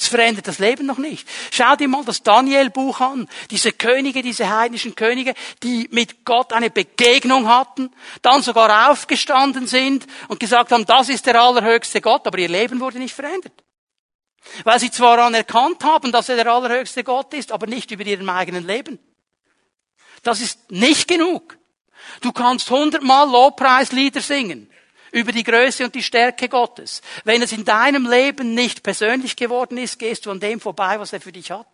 Es verändert das Leben noch nicht. Schau dir mal das Daniel-Buch an. Diese Könige, diese heidnischen Könige, die mit Gott eine Begegnung hatten, dann sogar aufgestanden sind und gesagt haben, das ist der allerhöchste Gott, aber ihr Leben wurde nicht verändert. Weil sie zwar anerkannt haben, dass er der allerhöchste Gott ist, aber nicht über ihrem eigenen Leben. Das ist nicht genug. Du kannst hundertmal Lobpreislieder singen über die Größe und die Stärke Gottes. Wenn es in deinem Leben nicht persönlich geworden ist, gehst du an dem vorbei, was er für dich hat.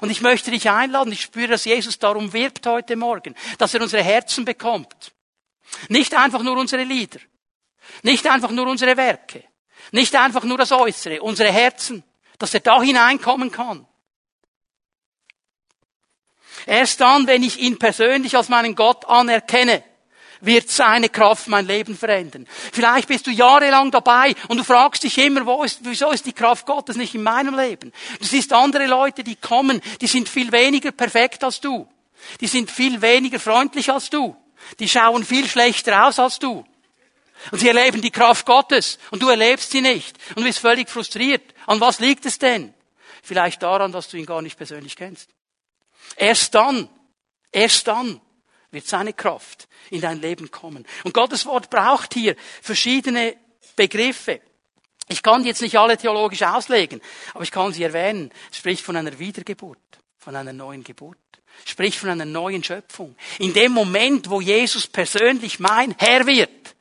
Und ich möchte dich einladen, ich spüre, dass Jesus darum wirbt heute Morgen, dass er unsere Herzen bekommt. Nicht einfach nur unsere Lieder, nicht einfach nur unsere Werke, nicht einfach nur das Äußere, unsere Herzen, dass er da hineinkommen kann. Erst dann, wenn ich ihn persönlich als meinen Gott anerkenne, wird seine Kraft mein Leben verändern. Vielleicht bist du jahrelang dabei und du fragst dich immer, wo ist, wieso ist die Kraft Gottes nicht in meinem Leben? Du siehst andere Leute, die kommen, die sind viel weniger perfekt als du. Die sind viel weniger freundlich als du. Die schauen viel schlechter aus als du. Und sie erleben die Kraft Gottes und du erlebst sie nicht und du bist völlig frustriert. An was liegt es denn? Vielleicht daran, dass du ihn gar nicht persönlich kennst. Erst dann, erst dann wird seine Kraft in dein Leben kommen. Und Gottes Wort braucht hier verschiedene Begriffe. Ich kann die jetzt nicht alle theologisch auslegen, aber ich kann sie erwähnen. Es spricht von einer Wiedergeburt, von einer neuen Geburt. Es spricht von einer neuen Schöpfung. In dem Moment, wo Jesus persönlich mein Herr wird,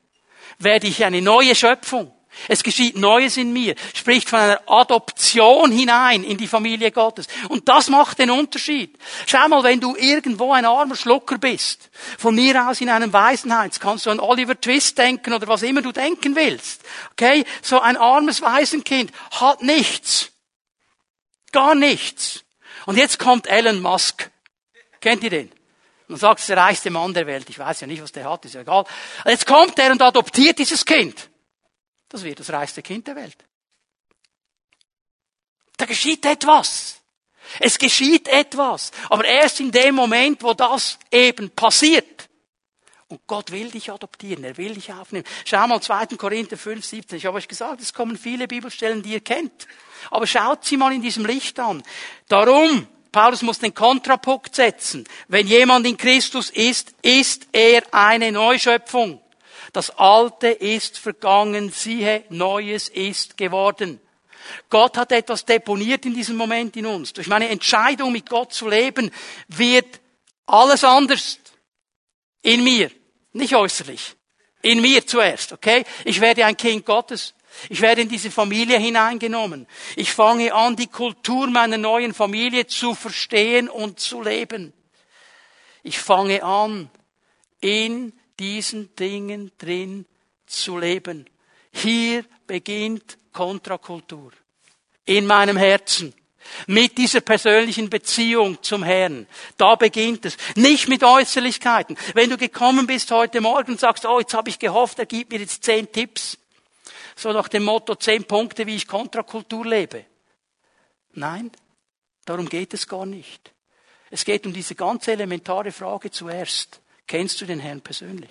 werde ich eine neue Schöpfung. Es geschieht Neues in mir. Spricht von einer Adoption hinein in die Familie Gottes. Und das macht den Unterschied. Schau mal, wenn du irgendwo ein armer Schlucker bist, von mir aus in einem Waisenhaus, kannst du an Oliver Twist denken oder was immer du denken willst. Okay? So ein armes Waisenkind hat nichts. Gar nichts. Und jetzt kommt Elon Musk. Kennt ihr den? Man sagt, es ist der reichste Mann der Welt. Ich weiß ja nicht, was der hat, ist ja egal. Jetzt kommt er und adoptiert dieses Kind. Das wird das reichste Kind der Welt. Da geschieht etwas. Es geschieht etwas. Aber erst in dem Moment, wo das eben passiert. Und Gott will dich adoptieren, er will dich aufnehmen. Schau mal 2. Korinther 5, 17. Ich habe euch gesagt, es kommen viele Bibelstellen, die ihr kennt. Aber schaut sie mal in diesem Licht an. Darum, Paulus muss den Kontrapunkt setzen. Wenn jemand in Christus ist, ist er eine Neuschöpfung. Das Alte ist vergangen, siehe, Neues ist geworden. Gott hat etwas deponiert in diesem Moment in uns. Durch meine Entscheidung, mit Gott zu leben, wird alles anders in mir. Nicht äußerlich. In mir zuerst, okay? Ich werde ein Kind Gottes. Ich werde in diese Familie hineingenommen. Ich fange an, die Kultur meiner neuen Familie zu verstehen und zu leben. Ich fange an, in diesen Dingen drin zu leben. Hier beginnt Kontrakultur. In meinem Herzen. Mit dieser persönlichen Beziehung zum Herrn. Da beginnt es. Nicht mit Äußerlichkeiten. Wenn du gekommen bist heute Morgen und sagst, oh, jetzt habe ich gehofft, er gibt mir jetzt zehn Tipps. So nach dem Motto, zehn Punkte, wie ich Kontrakultur lebe. Nein, darum geht es gar nicht. Es geht um diese ganz elementare Frage zuerst. Kennst du den Herrn persönlich?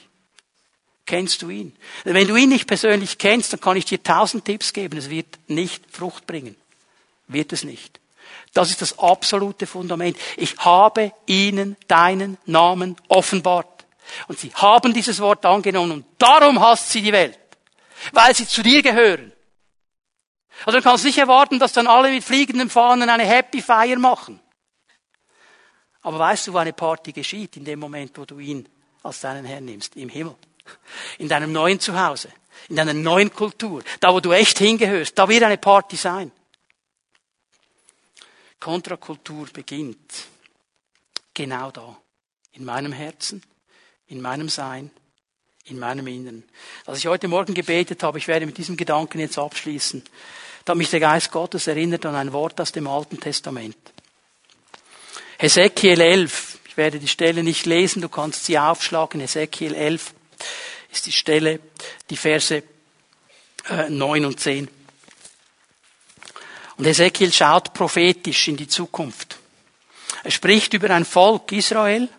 Kennst du ihn? Wenn du ihn nicht persönlich kennst, dann kann ich dir tausend Tipps geben. Es wird nicht Frucht bringen. Wird es nicht. Das ist das absolute Fundament. Ich habe ihnen deinen Namen offenbart. Und sie haben dieses Wort angenommen und darum hasst sie die Welt. Weil sie zu dir gehören. Also du kannst nicht erwarten, dass dann alle mit fliegenden Fahnen eine Happy Fire machen. Aber weißt du, wo eine Party geschieht in dem Moment, wo du ihn als deinen Herrn nimmst? Im Himmel. In deinem neuen Zuhause. In deiner neuen Kultur. Da, wo du echt hingehörst. Da wird eine Party sein. Kontrakultur beginnt genau da. In meinem Herzen, in meinem Sein, in meinem Inneren. Als ich heute Morgen gebetet habe, ich werde mit diesem Gedanken jetzt abschließen, da hat mich der Geist Gottes erinnert an ein Wort aus dem Alten Testament. Hesekiel 11. Ich werde die Stelle nicht lesen, du kannst sie aufschlagen. Hesekiel 11 ist die Stelle, die Verse äh, 9 und 10. Und Hesekiel schaut prophetisch in die Zukunft. Er spricht über ein Volk Israel,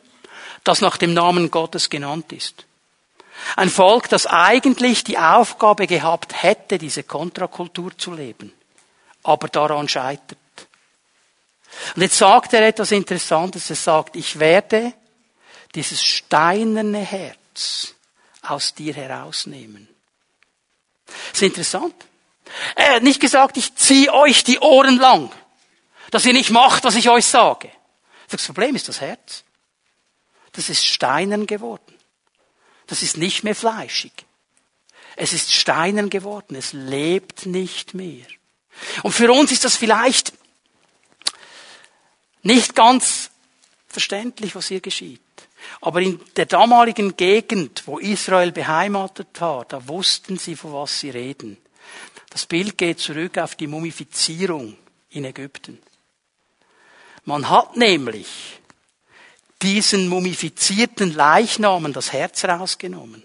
das nach dem Namen Gottes genannt ist. Ein Volk, das eigentlich die Aufgabe gehabt hätte, diese Kontrakultur zu leben, aber daran scheitert. Und jetzt sagt er etwas Interessantes. Er sagt, ich werde dieses steinerne Herz aus dir herausnehmen. Das ist interessant. Er hat nicht gesagt, ich ziehe euch die Ohren lang, dass ihr nicht macht, was ich euch sage. Das Problem ist das Herz. Das ist steinern geworden. Das ist nicht mehr fleischig. Es ist steinern geworden. Es lebt nicht mehr. Und für uns ist das vielleicht nicht ganz verständlich, was hier geschieht. Aber in der damaligen Gegend, wo Israel beheimatet war, da wussten sie, von was sie reden. Das Bild geht zurück auf die Mumifizierung in Ägypten. Man hat nämlich diesen mumifizierten Leichnamen das Herz rausgenommen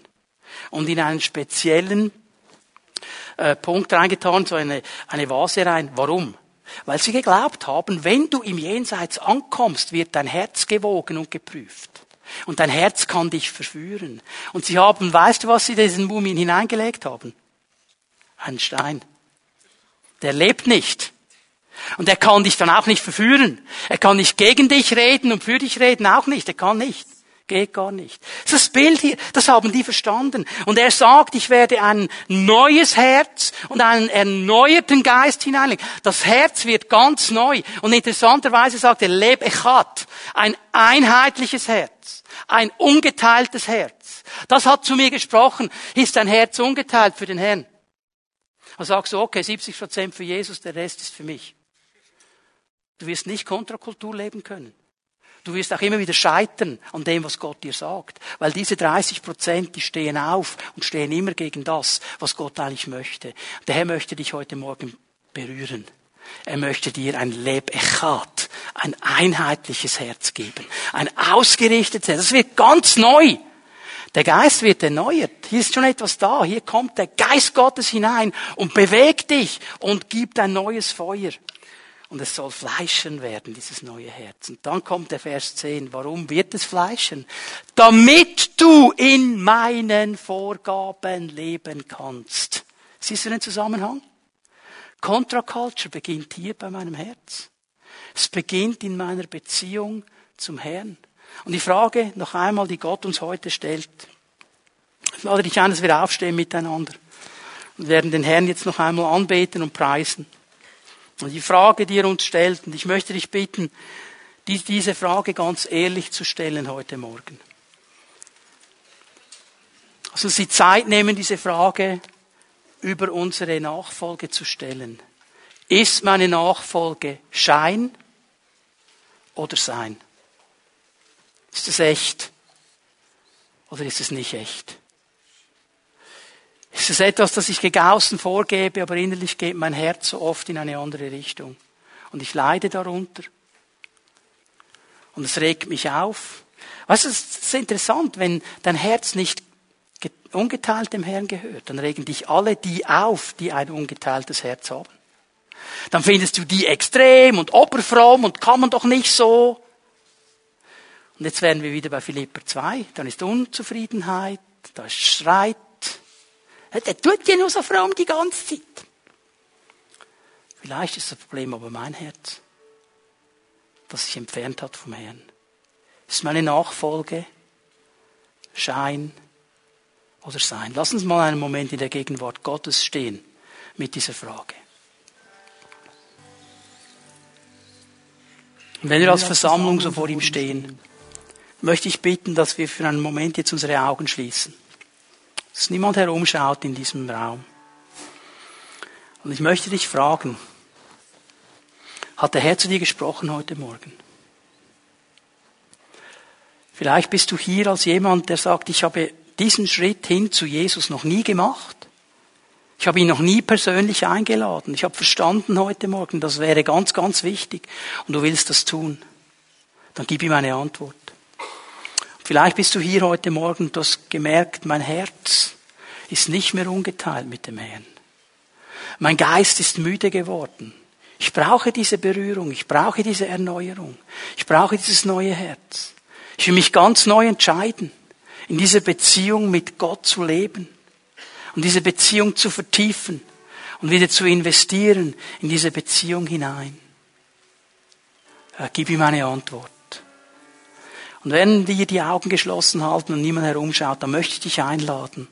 und in einen speziellen äh, Punkt reingetan, so eine, eine Vase rein. Warum? Weil sie geglaubt haben, wenn du im Jenseits ankommst, wird dein Herz gewogen und geprüft. Und dein Herz kann dich verführen. Und sie haben, weißt du, was sie diesen Mumien hineingelegt haben? Einen Stein. Der lebt nicht. Und er kann dich dann auch nicht verführen. Er kann nicht gegen dich reden und für dich reden auch nicht. Er kann nicht. Geht gar nicht. Das Bild hier, das haben die verstanden. Und er sagt, ich werde ein neues Herz und einen erneuerten Geist hineinlegen. Das Herz wird ganz neu. Und interessanterweise sagt er, leb echat. Ein einheitliches Herz. Ein ungeteiltes Herz. Das hat zu mir gesprochen. Ist dein Herz ungeteilt für den Herrn? Dann sagst du, okay, 70 Prozent für Jesus, der Rest ist für mich. Du wirst nicht Kontrakultur leben können. Du wirst auch immer wieder scheitern an dem, was Gott dir sagt. Weil diese 30 Prozent, die stehen auf und stehen immer gegen das, was Gott eigentlich möchte. Der Herr möchte dich heute Morgen berühren. Er möchte dir ein Lebechat, ein einheitliches Herz geben. Ein ausgerichtetes Herz. Das wird ganz neu. Der Geist wird erneuert. Hier ist schon etwas da. Hier kommt der Geist Gottes hinein und bewegt dich und gibt ein neues Feuer und es soll fleischen werden, dieses neue Herz. Und dann kommt der Vers 10. Warum wird es fleischen? Damit du in meinen Vorgaben leben kannst. Siehst du den Zusammenhang? Contra Culture beginnt hier bei meinem Herz. Es beginnt in meiner Beziehung zum Herrn. Und die Frage noch einmal, die Gott uns heute stellt. Ich lade dich ein, dass wir aufstehen miteinander und werden den Herrn jetzt noch einmal anbeten und preisen. Und die Frage, die er uns stellt, und ich möchte dich bitten, diese Frage ganz ehrlich zu stellen heute Morgen. Also Sie Zeit nehmen, diese Frage über unsere Nachfolge zu stellen. Ist meine Nachfolge Schein oder Sein? Ist es echt oder ist es nicht echt? Ist es etwas, das ich gegen außen vorgebe, aber innerlich geht mein Herz so oft in eine andere Richtung. Und ich leide darunter. Und es regt mich auf. Weißt du, es ist interessant, wenn dein Herz nicht ungeteilt dem Herrn gehört, dann regen dich alle die auf, die ein ungeteiltes Herz haben. Dann findest du die extrem und oberfromm und kann man doch nicht so. Und jetzt wären wir wieder bei Philipper 2. Dann ist Unzufriedenheit, da ist Streit, der tut ja nur so fromm die ganze Zeit. Vielleicht ist das Problem aber mein Herz, das sich entfernt hat vom Herrn. Ist meine Nachfolge Schein oder Sein? Lass uns mal einen Moment in der Gegenwart Gottes stehen mit dieser Frage. Und wenn wir als Versammlung so vor ihm stehen, möchte ich bitten, dass wir für einen Moment jetzt unsere Augen schließen dass niemand herumschaut in diesem Raum. Und ich möchte dich fragen, hat der Herr zu dir gesprochen heute Morgen? Vielleicht bist du hier als jemand, der sagt, ich habe diesen Schritt hin zu Jesus noch nie gemacht. Ich habe ihn noch nie persönlich eingeladen. Ich habe verstanden heute Morgen, das wäre ganz, ganz wichtig. Und du willst das tun. Dann gib ihm eine Antwort. Vielleicht bist du hier heute Morgen und hast gemerkt, mein Herz ist nicht mehr ungeteilt mit dem Herrn. Mein Geist ist müde geworden. Ich brauche diese Berührung, ich brauche diese Erneuerung, ich brauche dieses neue Herz. Ich will mich ganz neu entscheiden, in dieser Beziehung mit Gott zu leben und diese Beziehung zu vertiefen und wieder zu investieren in diese Beziehung hinein. Gib ihm eine Antwort. Und wenn wir die Augen geschlossen halten und niemand herumschaut, dann möchte ich dich einladen,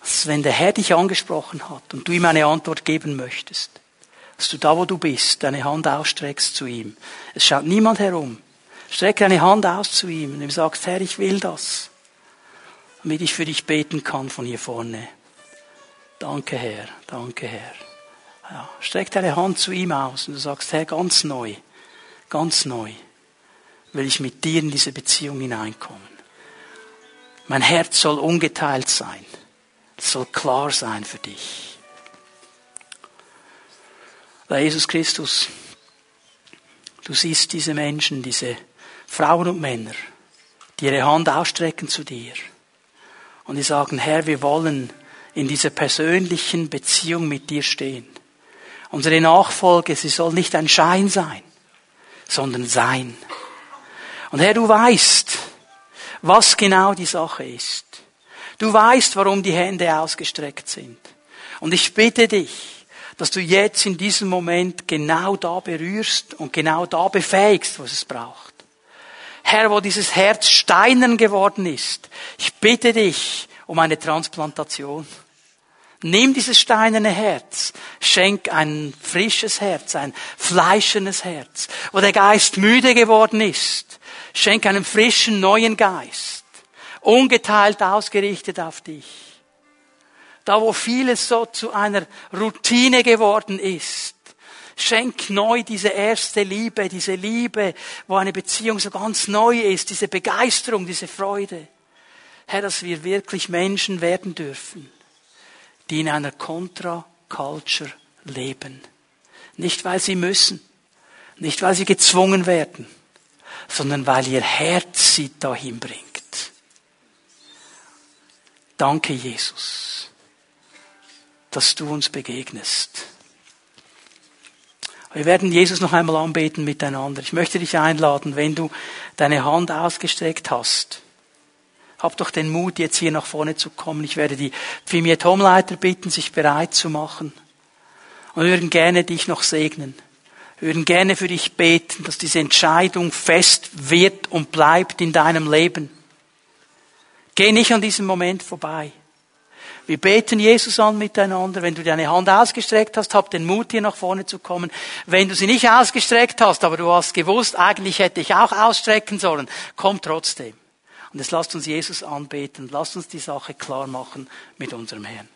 dass wenn der Herr dich angesprochen hat und du ihm eine Antwort geben möchtest, dass du da, wo du bist, deine Hand ausstreckst zu ihm. Es schaut niemand herum. Strecke deine Hand aus zu ihm und ihm sagst, Herr, ich will das, damit ich für dich beten kann von hier vorne. Danke, Herr, danke, Herr. Ja, streck deine Hand zu ihm aus und du sagst, Herr, ganz neu, ganz neu will ich mit dir in diese Beziehung hineinkommen. Mein Herz soll ungeteilt sein. Es soll klar sein für dich. Weil Jesus Christus, du siehst diese Menschen, diese Frauen und Männer, die ihre Hand ausstrecken zu dir und die sagen, Herr, wir wollen in dieser persönlichen Beziehung mit dir stehen. Unsere Nachfolge, sie soll nicht ein Schein sein, sondern sein. Und Herr, du weißt, was genau die Sache ist. Du weißt, warum die Hände ausgestreckt sind. Und ich bitte dich, dass du jetzt in diesem Moment genau da berührst und genau da befähigst, was es braucht. Herr, wo dieses Herz steinern geworden ist, ich bitte dich um eine Transplantation. Nimm dieses steinerne Herz, schenk ein frisches Herz, ein fleischendes Herz, wo der Geist müde geworden ist. Schenk einen frischen neuen Geist, ungeteilt ausgerichtet auf dich. Da, wo vieles so zu einer Routine geworden ist, schenk neu diese erste Liebe, diese Liebe, wo eine Beziehung so ganz neu ist, diese Begeisterung, diese Freude. Herr, dass wir wirklich Menschen werden dürfen die in einer Contra-Culture leben. Nicht, weil sie müssen, nicht, weil sie gezwungen werden, sondern weil ihr Herz sie dahin bringt. Danke, Jesus, dass du uns begegnest. Wir werden Jesus noch einmal anbeten miteinander. Ich möchte dich einladen, wenn du deine Hand ausgestreckt hast, hab doch den Mut, jetzt hier nach vorne zu kommen. Ich werde die Pfimiet Homeleiter bitten, sich bereit zu machen. Und wir würden gerne dich noch segnen. Wir würden gerne für dich beten, dass diese Entscheidung fest wird und bleibt in deinem Leben. Geh nicht an diesem Moment vorbei. Wir beten Jesus an miteinander. Wenn du deine Hand ausgestreckt hast, hab den Mut, hier nach vorne zu kommen. Wenn du sie nicht ausgestreckt hast, aber du hast gewusst, eigentlich hätte ich auch ausstrecken sollen, komm trotzdem. Und jetzt lasst uns Jesus anbeten, lasst uns die Sache klar machen mit unserem Herrn.